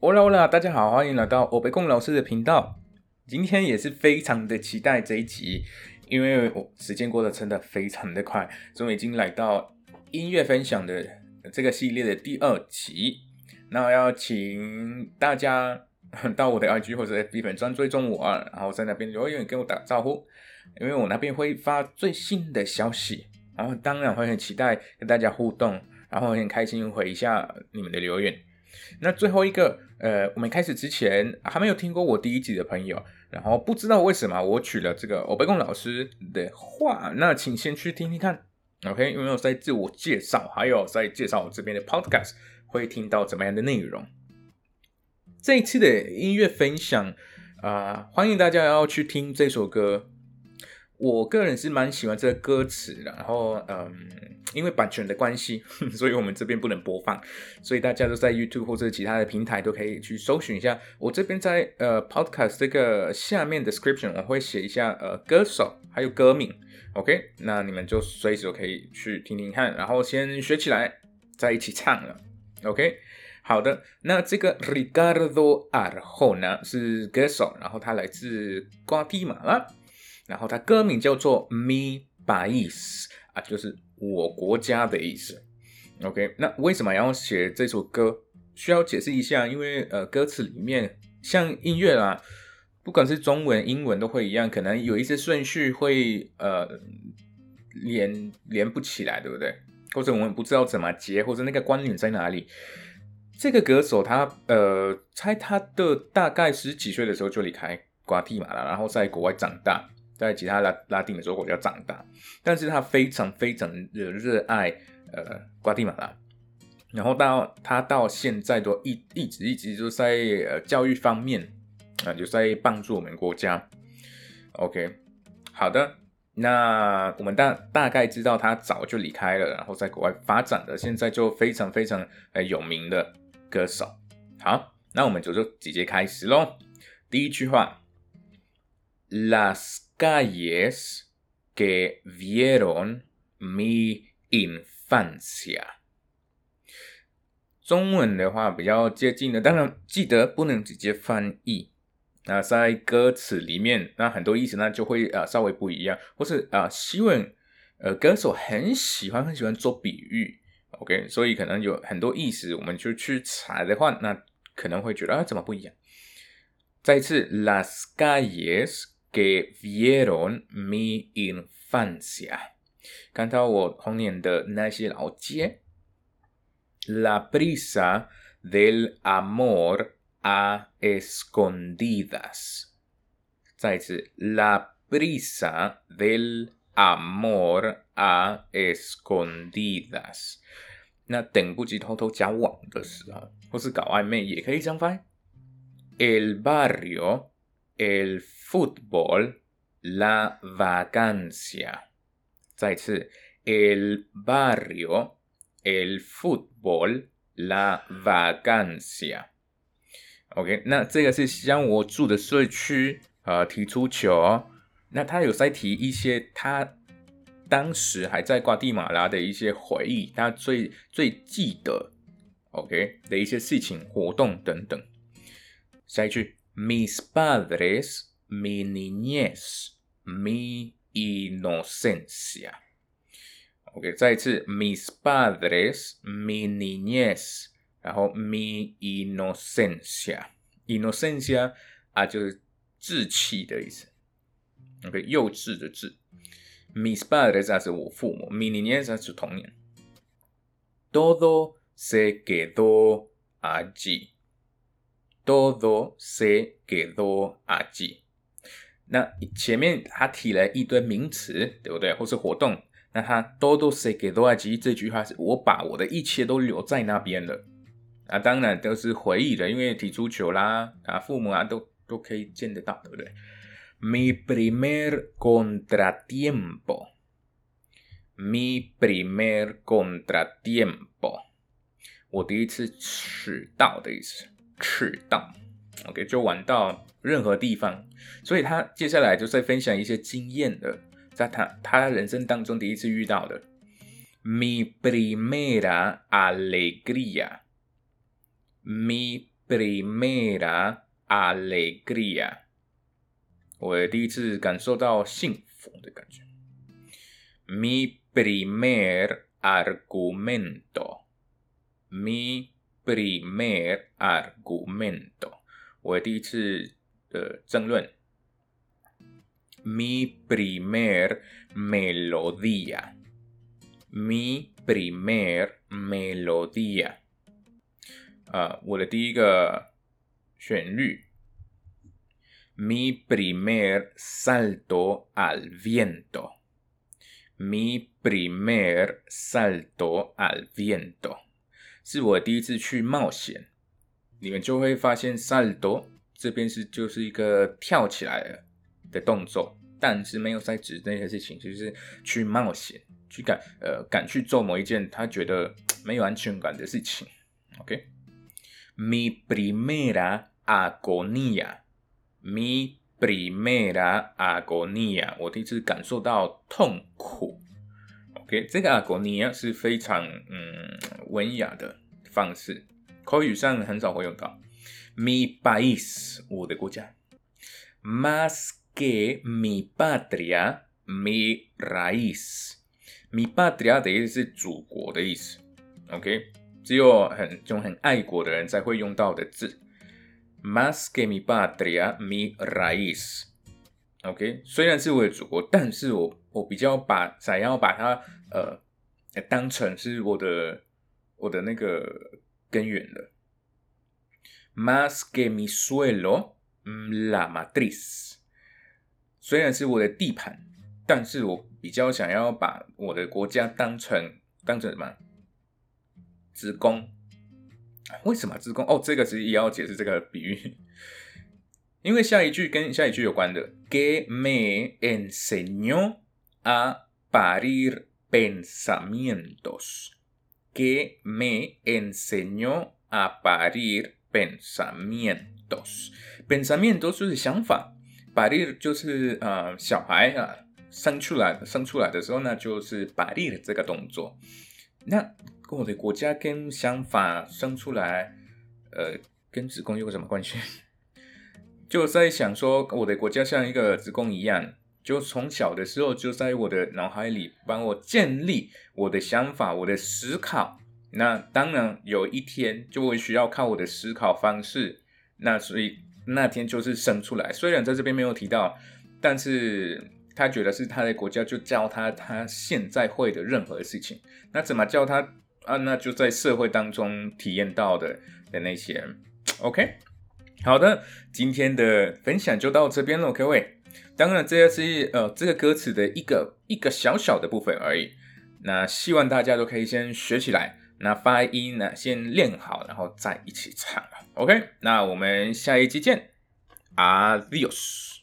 Hola Hola，大家好，欢迎来到欧北贡老师的频道。今天也是非常的期待这一集，因为我时间过得真的非常的快，终于已经来到音乐分享的这个系列的第二集。那要请大家到我的 IG 或者 FB 粉专追踪我，然后在那边留言跟我打招呼，因为我那边会发最新的消息，然后当然会很期待跟大家互动，然后很开心回一下你们的留言。那最后一个，呃，我们开始之前还没有听过我第一集的朋友，然后不知道为什么我取了这个欧贝贡老师的话，那请先去听听看，OK？因为我在自我介绍，还有在介绍我这边的 Podcast 会听到怎么样的内容。这一次的音乐分享啊，欢迎大家要去听这首歌。我个人是蛮喜欢这个歌词的，然后嗯，因为版权的关系，所以我们这边不能播放，所以大家都在 YouTube 或者其他的平台都可以去搜寻一下。我这边在呃 Podcast 这个下面 description 我会写一下呃歌手还有歌名，OK，那你们就随时可以去听听看，然后先学起来，再一起唱了，OK。好的，那这个 Ricardo Arjona 是歌手，然后他来自瓜地马拉，然后他歌名叫做 Mi País 啊，就是我国家的意思。OK，那为什么要写这首歌？需要解释一下，因为呃，歌词里面像音乐啊，不管是中文、英文都会一样，可能有一些顺序会呃连连不起来，对不对？或者我们不知道怎么接，或者那个关联在哪里？这个歌手他呃，猜他的大概十几岁的时候就离开瓜地马拉，然后在国外长大，在其他拉拉丁美洲国家长大，但是他非常非常的热爱呃瓜地马拉，然后到他到现在都一一直一直就在呃教育方面啊，就在帮助我们国家。OK，好的，那我们大大概知道他早就离开了，然后在国外发展的，现在就非常非常呃有名的。歌手，好，那我们就就直接开始喽。第一句话，Last calles que vieron mi infancia。中文的话比较接近的，当然记得不能直接翻译。那在歌词里面，那很多意思呢就会呃稍微不一样，或是啊，希望呃歌手很喜欢很喜欢做比喻。OK，所以可能有很多意思，我们就去查的话，那可能会觉得啊，怎么不一样？再一次，Las calles que vieron mi infancia，看到我童年的那些老街。La prisa del amor a escondidas，再一次，La prisa del amor a escondidas。那等不及偷偷交往的时候，或是搞暧昧，也可以这样翻。El barrio, el fútbol, la vacancia。再次，el barrio, el fútbol, la vacancia。OK，那这个是像我住的社区，呃，踢足球。那他有在提一些他。当时还在瓜地马拉的一些回忆，他最最记得，OK 的一些事情、活动等等。下一句 ，Mis padres, mi niñez, mi inocencia。OK，再一次，Mis padres, mi niñez，然后 mi inocencia，inocencia 啊就是稚气的意思，OK，幼稚的稚。Mis padres 是我父母，mi niñez 是童年。Todo se quedó 多多谁给多阿吉？那前面他提了一堆名词，对不对？或是活动？那他多多谁给多阿吉？这句话是：我把我的一切都留在那边了。啊，当然都是回忆的，因为踢足球啦，啊，父母啊都都可以见得到，对不对？Mi primer contratiempo，mi primer contratiempo，我第一次迟到的意思。迟到，OK，就晚到任何地方。所以他接下来就在分享一些经验的，在他他人生当中第一次遇到的。Mi primera alegría. Mi primera alegría，我第一次感受到幸福的感觉。Mi primer argumento，mi primer argumento，我第一次的争论。Mi primer melodía，mi primer melodía。啊，我的第一个旋律。Mi primer salto al viento，mi primer salto al viento， 是我第一次去冒险。你们就会发现，salto 这边是就是一个跳起来的动作，但是没有在指那些事情，就是去冒险，去敢呃敢去做某一件他觉得没有安全感的事情。OK。Mi primera agonía, mi primera agonía，我第一次感受到痛苦。OK，这个 agonía 是非常嗯文雅的方式，口语上很少会用到。Mi país，我的国家，más que mi patria, mi raíz。mi patria 的意思是祖国的意思。OK。只有很就很爱国的人才会用到的字，Más que mi patria, mi raíz。OK，虽然是我的祖国，但是我我比较把想要把它呃当成是我的我的那个根源的。Más que mi suelo, la matriz。虽然是我的地盘，但是我比较想要把我的国家当成当成什么？子宫，为什么子宫？哦，这个其实也要解释这个比喻，因为下一句跟下一句有关的。Que me enseñó a parir pensamientos. Que me enseñó a parir pensamientos. Pensamientos 就是想法，parir 就是呃小孩啊生出来生出来的时候呢，就是 parir 这个动作。那跟我的国家跟想法生出来，呃，跟子宫有什么关系？就在想说，我的国家像一个子宫一样，就从小的时候就在我的脑海里帮我建立我的想法、我的思考。那当然有一天就会需要靠我的思考方式。那所以那天就是生出来。虽然在这边没有提到，但是他觉得是他的国家就教他他现在会的任何事情。那怎么教他？啊，那就在社会当中体验到的的那些，OK，好的，今天的分享就到这边了，各位。当然，这也是呃这个歌词的一个一个小小的部分而已。那希望大家都可以先学起来，那发音呢先练好，然后再一起唱，OK。那我们下一期见，Adios。